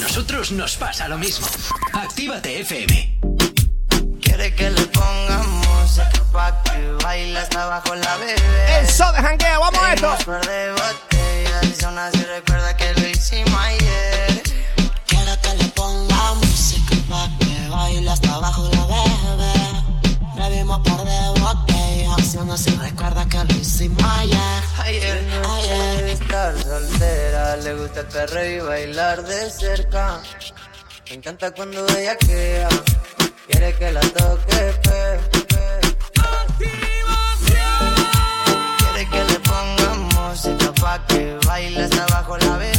nosotros nos pasa lo mismo. Actívate FM. Quiere que le pongamos pa' que baila hasta abajo la bebé. Eso de vamos a esto. que dimos par de botellas. no si recuerda que lo hicimos ayer. Ayer, ayer. Estar soltera, le gusta el perreo y bailar de cerca. Me encanta cuando ella queda. Quiere que la toque, pe, Quiere que le ponga música pa' que baile hasta abajo la vez.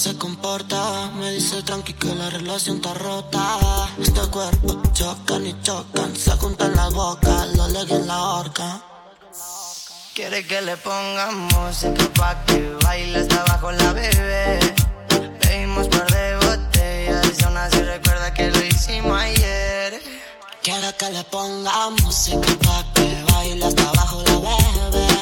se comporta. Me dice tranqui que la relación está rota. Este cuerpo chocan y chocan, se juntan la boca, lo legué en la horca. Quiere que le ponga música pa' que baile hasta abajo la bebé. Bebimos par de botellas y aún así recuerda que lo hicimos ayer. Quiere que le ponga música pa' que baile hasta abajo la bebé.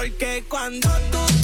Porque cuando tú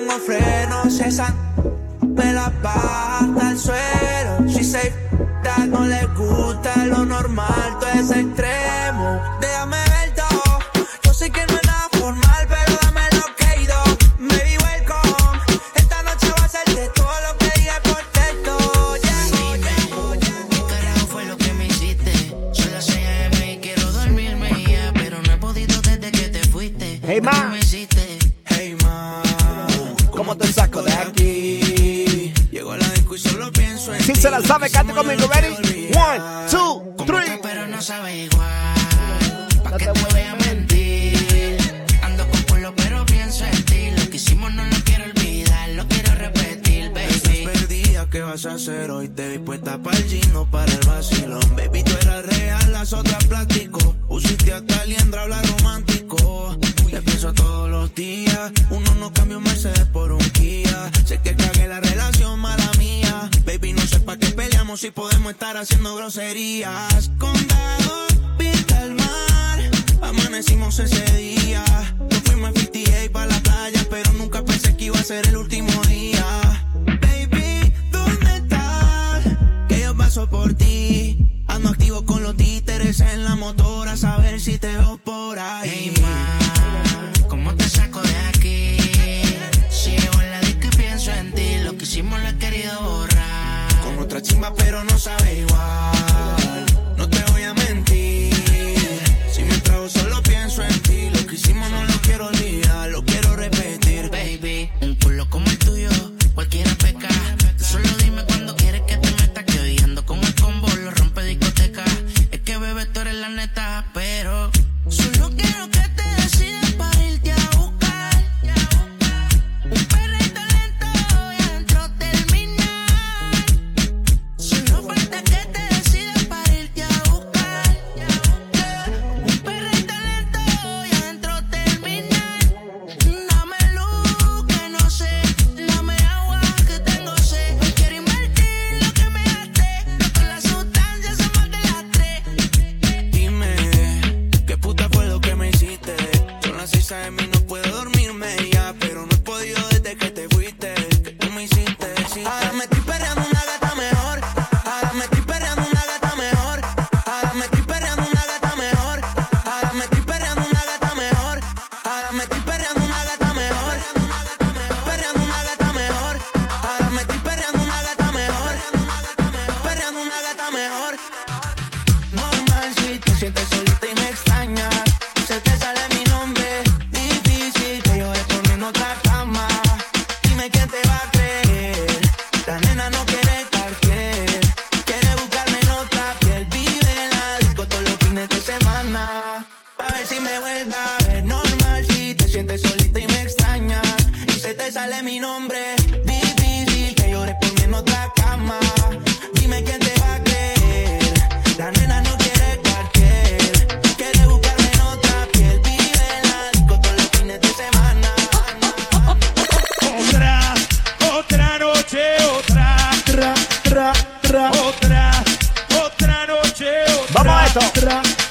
pongo freno, cesan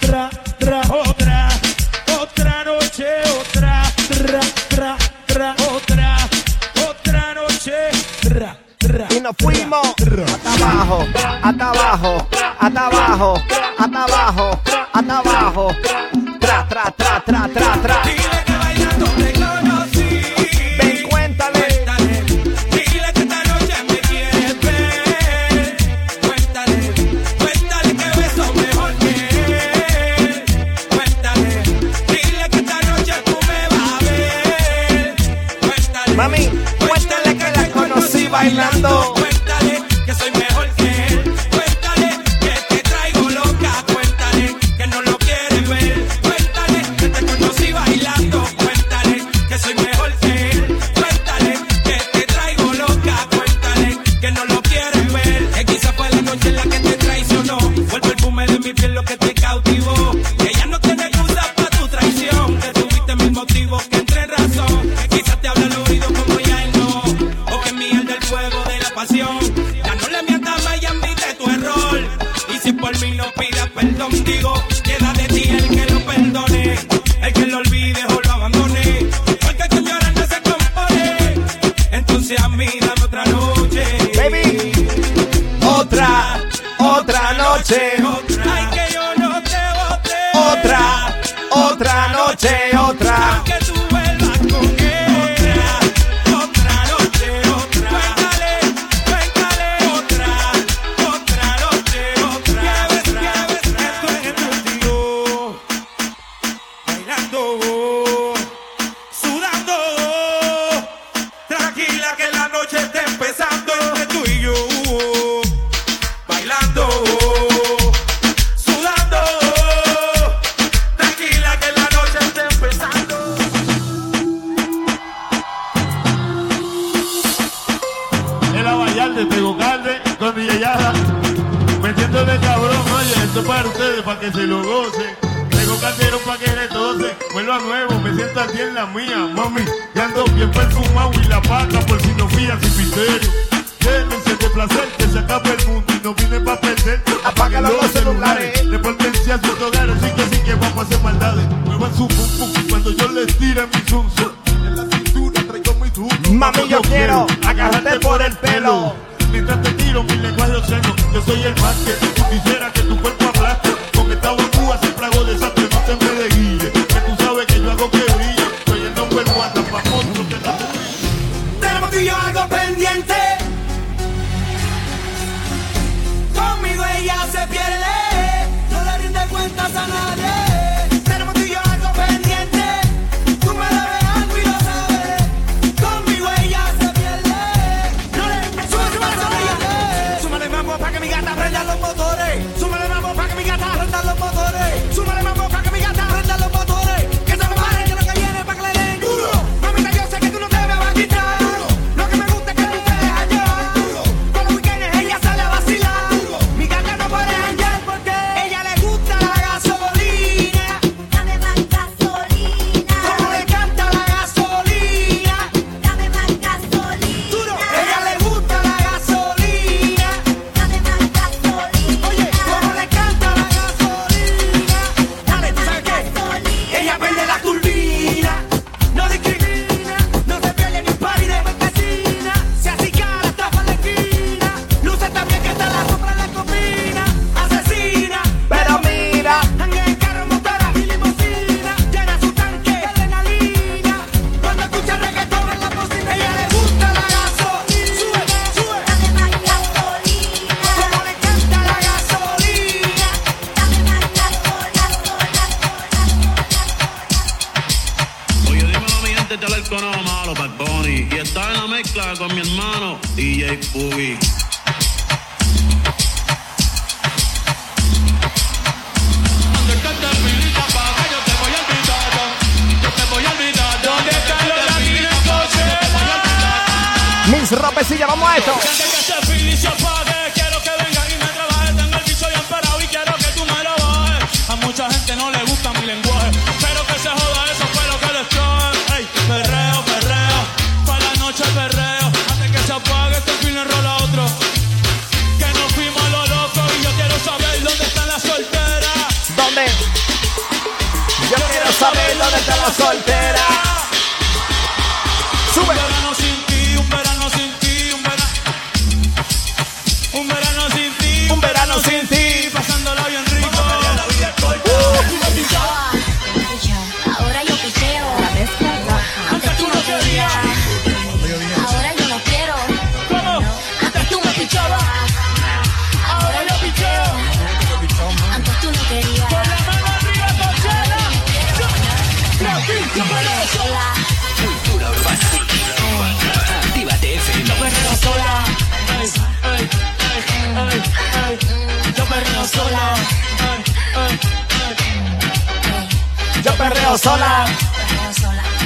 ra, ra, otra, otra noche, otra, ra, ra, ra, otra, otra noche, ra, ra. Y nos fuimos hasta abajo, hasta abajo, hasta abajo. la. sola. Yo perreo sola.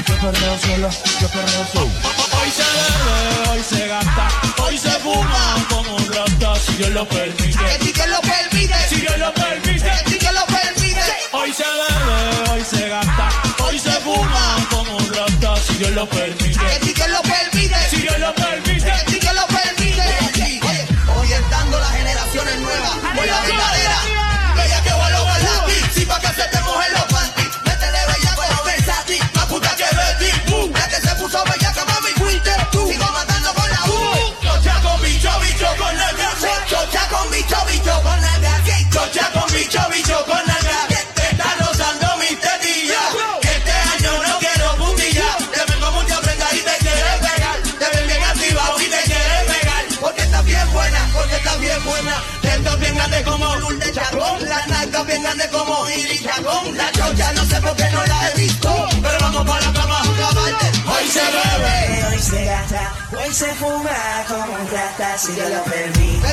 Yo perreo solo, yo perreo solo. Hoy se bebe, hoy se gasta, hoy se fuma como un rata si Dios lo permite. Si Dios lo permite, si Dios lo permite, si Dios lo permite. Hoy se bebe, hoy se gasta, hoy se fuma como un rata si Dios lo permite. Si Dios lo permite, si Dios lo permite. se bebe, hoy se gasta, hoy se fuma como un rata, si Dios lo permite.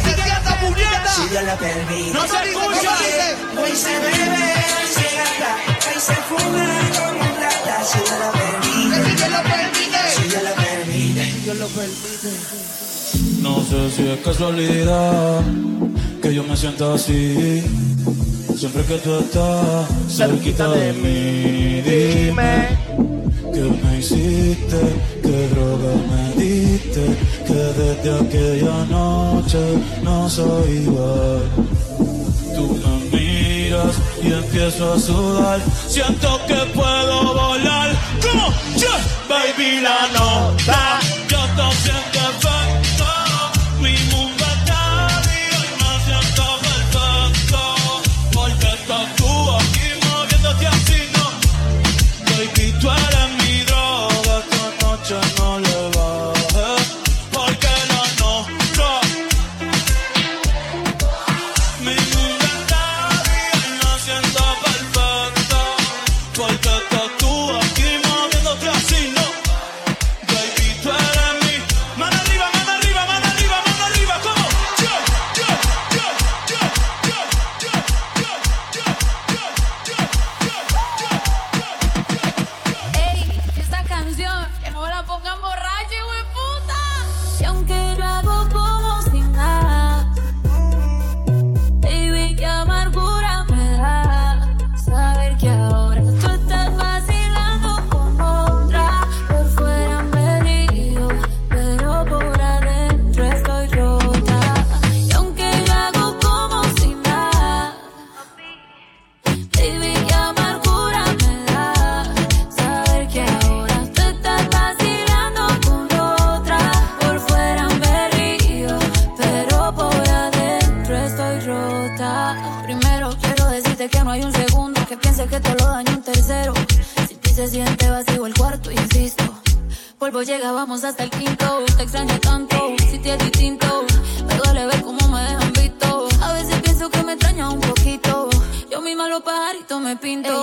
Si Dios lo permite. No se escucha. Hoy se bebe, hoy se gasta, hoy se fuma como un rata, si Dios lo permite. Si Dios lo permite. Si Dios lo permite. Si Dios lo permite. No sé si es casualidad que yo me sienta así. Siempre que tú estás cerquita de mí, diste, qué droga me diste, que desde aquella noche no soy igual. Tú me miras y empiezo a sudar, siento que puedo volar. Como yo, baby, la nota. te extrañé tanto, si te es distinto, me duele ver cómo me dejan visto. A veces pienso que me extraña un poquito, yo misma los pajaritos me pinto.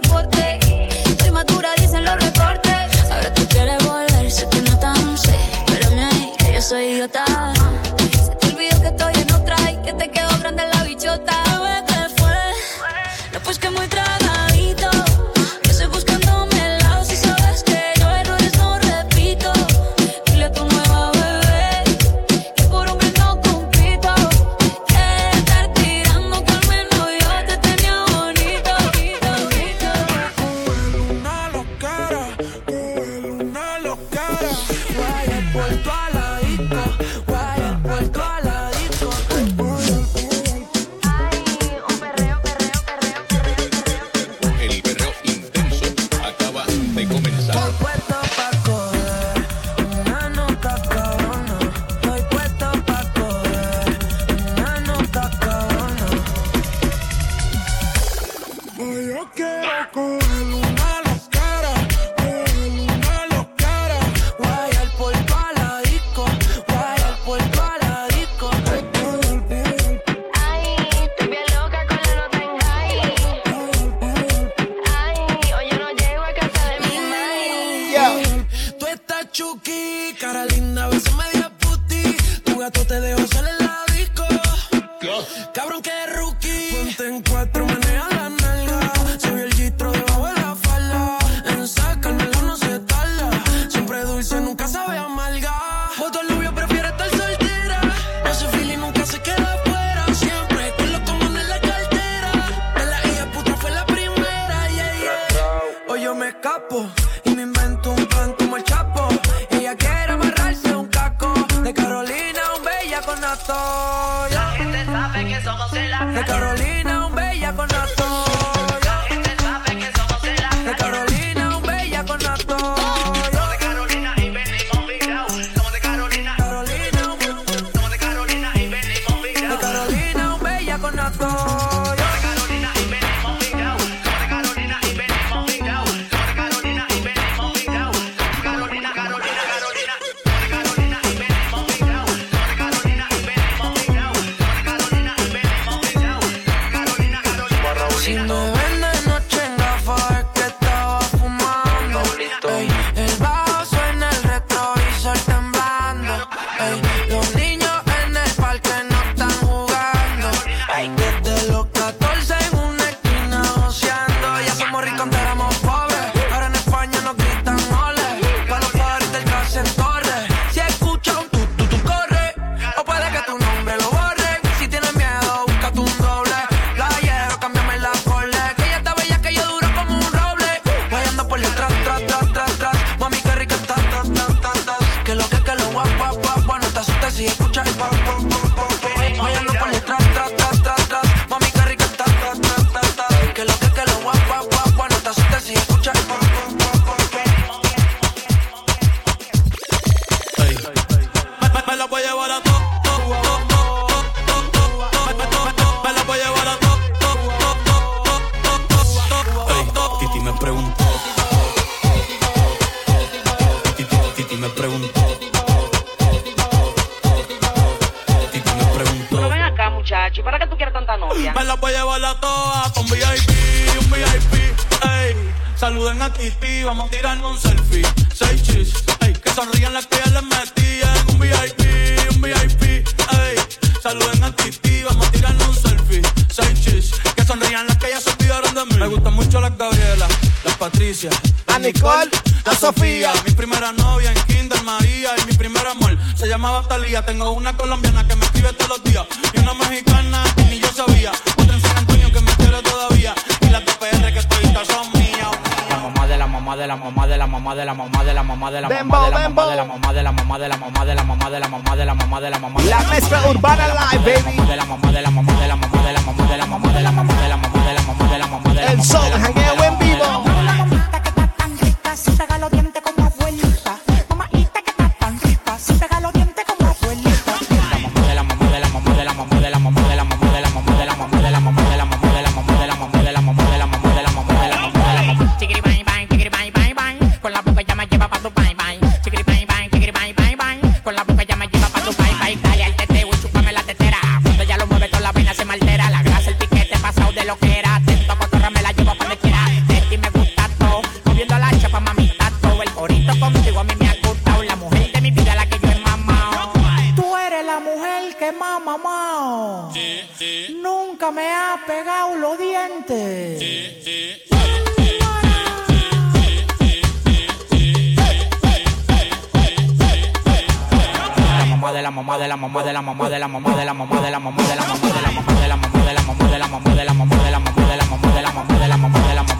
pasaporte me preguntó. Titi me preguntó. Pero ven acá, muchacho, ¿para qué tú quieres tanta novia? Me la voy a llevar la toa con VIP, un VIP, ey. Saluden a Titi, vamos a tirarnos un selfie. Seis chis, ey. Que sonrían las que ya les metían. Un VIP, un VIP, ey. Saluden a Titi, vamos a tirarnos un selfie. Seis chis, que sonrían las que ya se olvidaron de mí. Me gusta mucho las Gabriela Patricia, la Nicole, la Sofía. Mi primera novia en Kinder María y mi primer amor se llamaba Talía. Tengo una colombiana que me escribe todos los días y una mexicana que ni yo sabía. Otra en San Antonio que me quiere todavía y las de PR que estoy son mías. La mamá de la mamá de la mamá de la mamá de la mamá de la mamá de la mamá Dembow, de la dembow. mamá de la mamá de la mamá de la mamá de la mamá de la mamá de la mamá de la mamá de La mezcla urbana live, baby. de la mamá de la mamá de la mamá de la mamá de la mamá de la mamá de la mamá de la mamá de la mamá de la El sol, jangueo en vivo. Si los dientes. la mamá de la mamá de la mamá de la mamá de la mamá de la mamá de la mamá de la mamá de la mamá de la mamá de la mamá de la mamá de la mamá de la mamá de la mamá de la mamá de la mamá de la mamá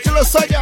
to the side.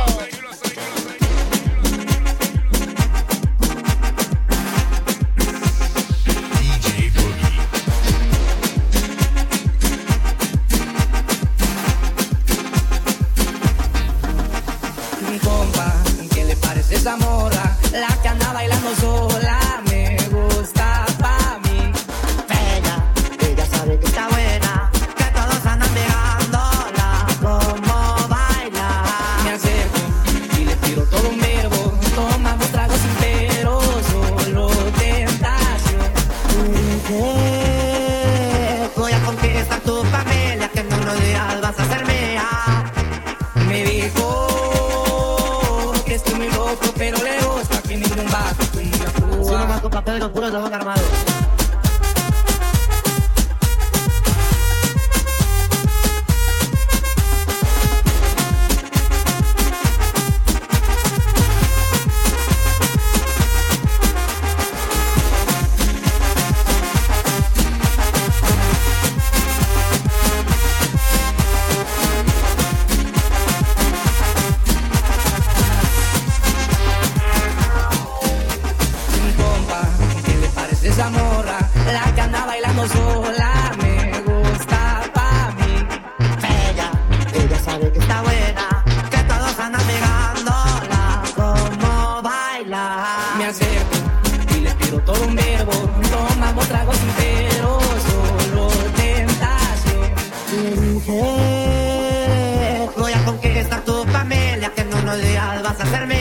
vas hacerme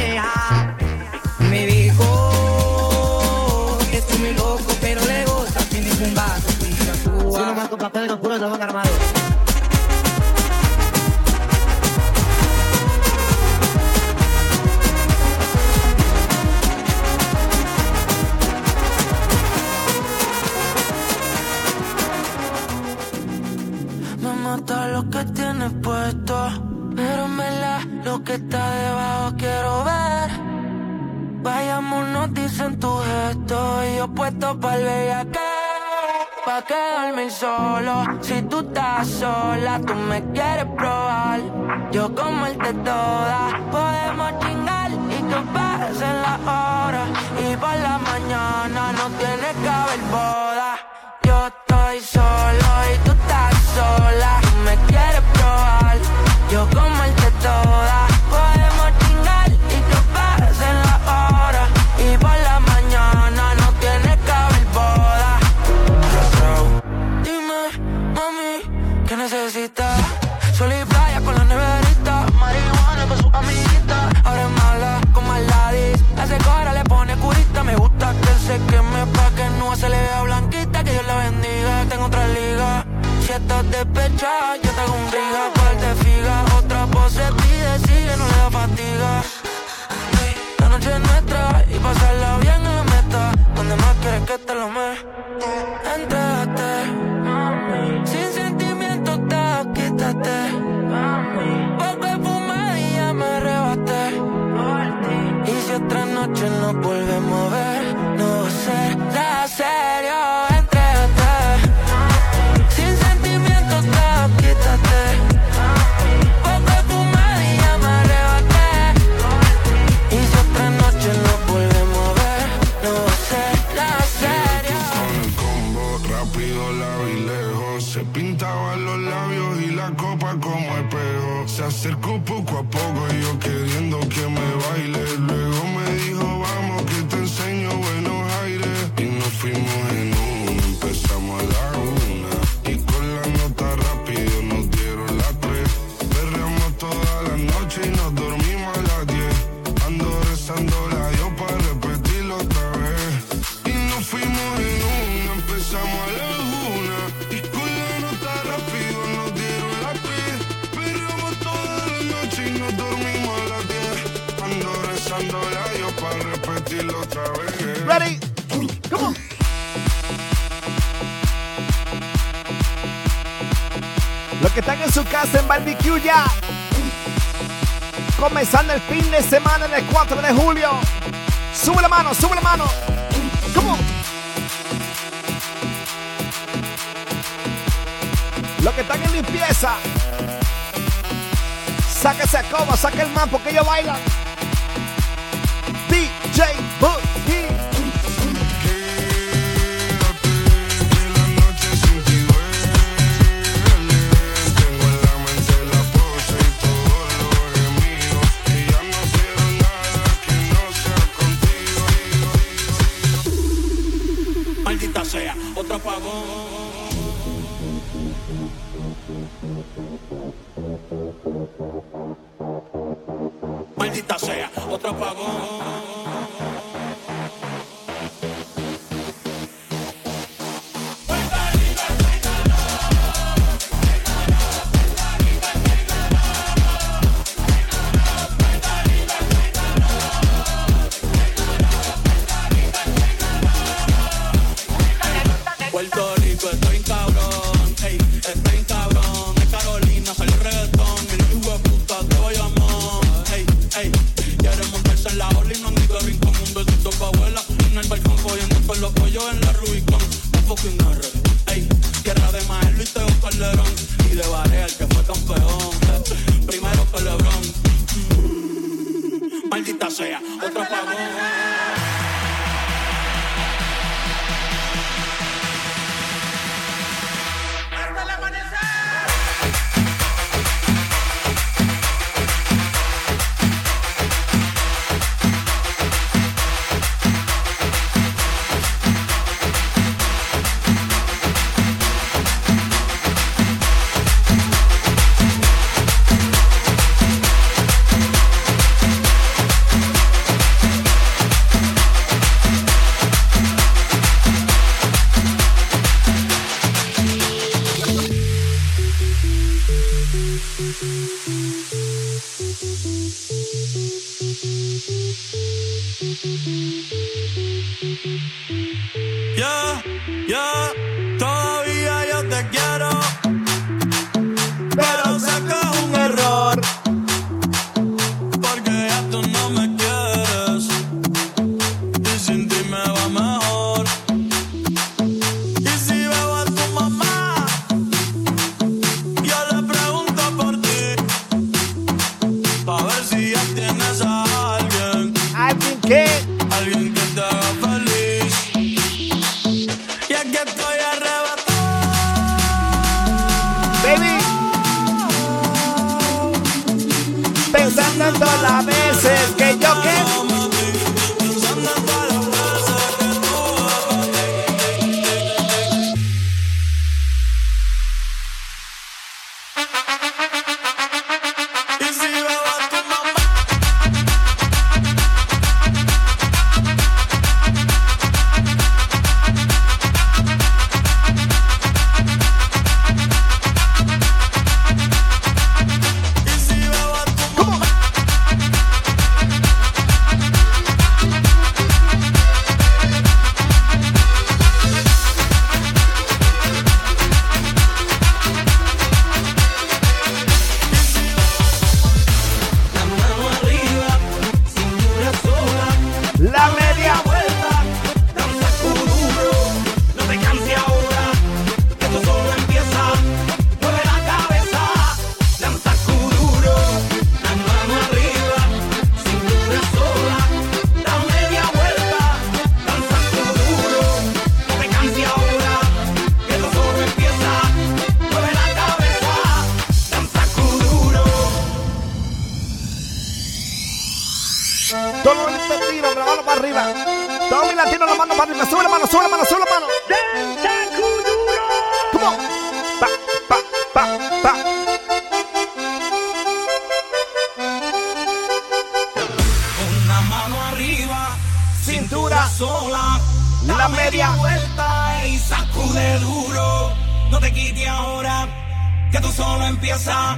Si tú estás sola, tú me quieres probar. Yo como el teto el fin de semana del 4 de julio. Sube la mano, sube la mano. ¿Cómo? Los que están en limpieza, sáquese a coba, saque el man porque ellos bailan. Maldita sea, otro apagón. Latino, la mano para arriba. Todo mi latino, la mano para arriba. Sube la mano, sube la mano, sube la mano. Come on. Pa, pa, pa, pa. Una mano arriba, Cintura sola, La media. vuelta y sacude duro. No te quites ahora, que tú solo empiezas.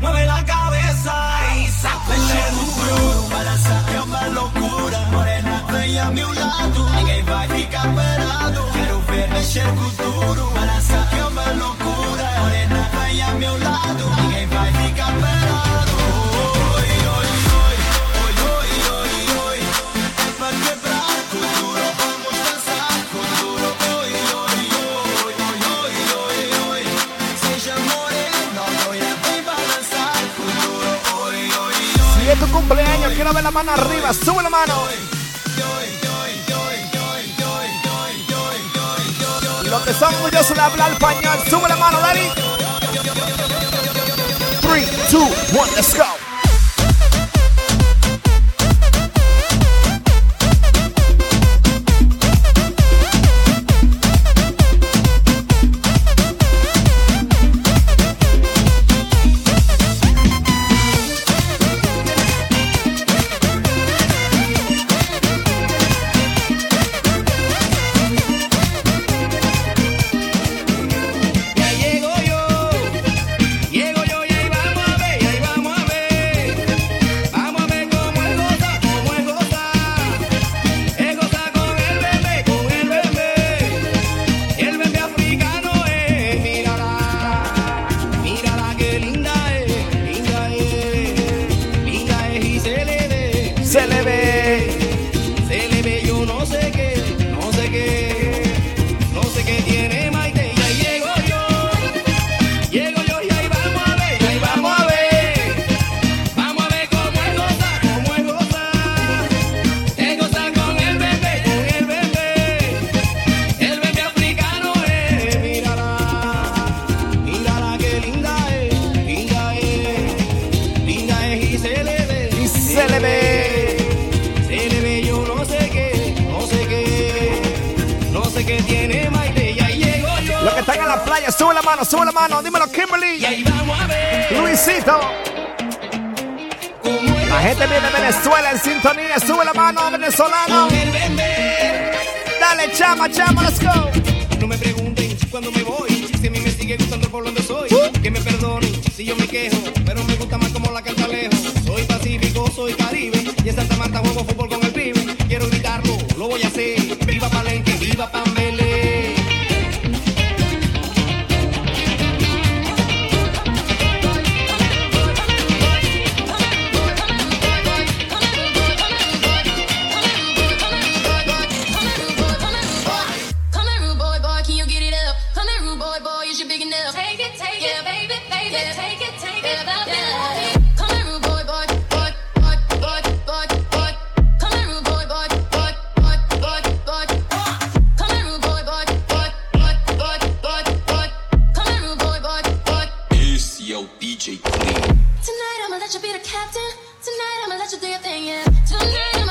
Mueve la cabeza y duro. Para sacar uma loucura, morena, vem a meu lado. Ninguém vai ficar parado. Quero ver mexer com duro. Para sacar uma loucura, morena, vem a meu lado. Ninguém vai ficar parado. Cumpleaños, quiero ver la mano arriba. Sube la mano. Los que son orgullosos de hablar español, sube la mano, Dani. 3, 2, 1, let's go. let's go. No me pregunten cuando me voy, si a mí me sigue gustando por donde soy. Que me perdonen si yo me quejo, pero me gusta más como la canta lejos. Soy pacífico, soy caribe, y en Santa Marta juego fútbol con yo, DJ Clean. Tonight I'ma let you be the captain. Tonight I'ma let you do your thing, yeah. Tonight.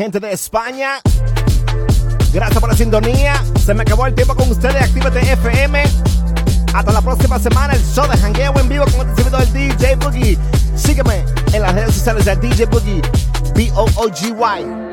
gente de España. Gracias por la sintonía. Se me acabó el tiempo con ustedes. Actívate FM. Hasta la próxima semana. El show de jangueo en vivo con el servidor del DJ Boogie. Sígueme en las redes sociales de DJ Boogie. B-O-O-G-Y.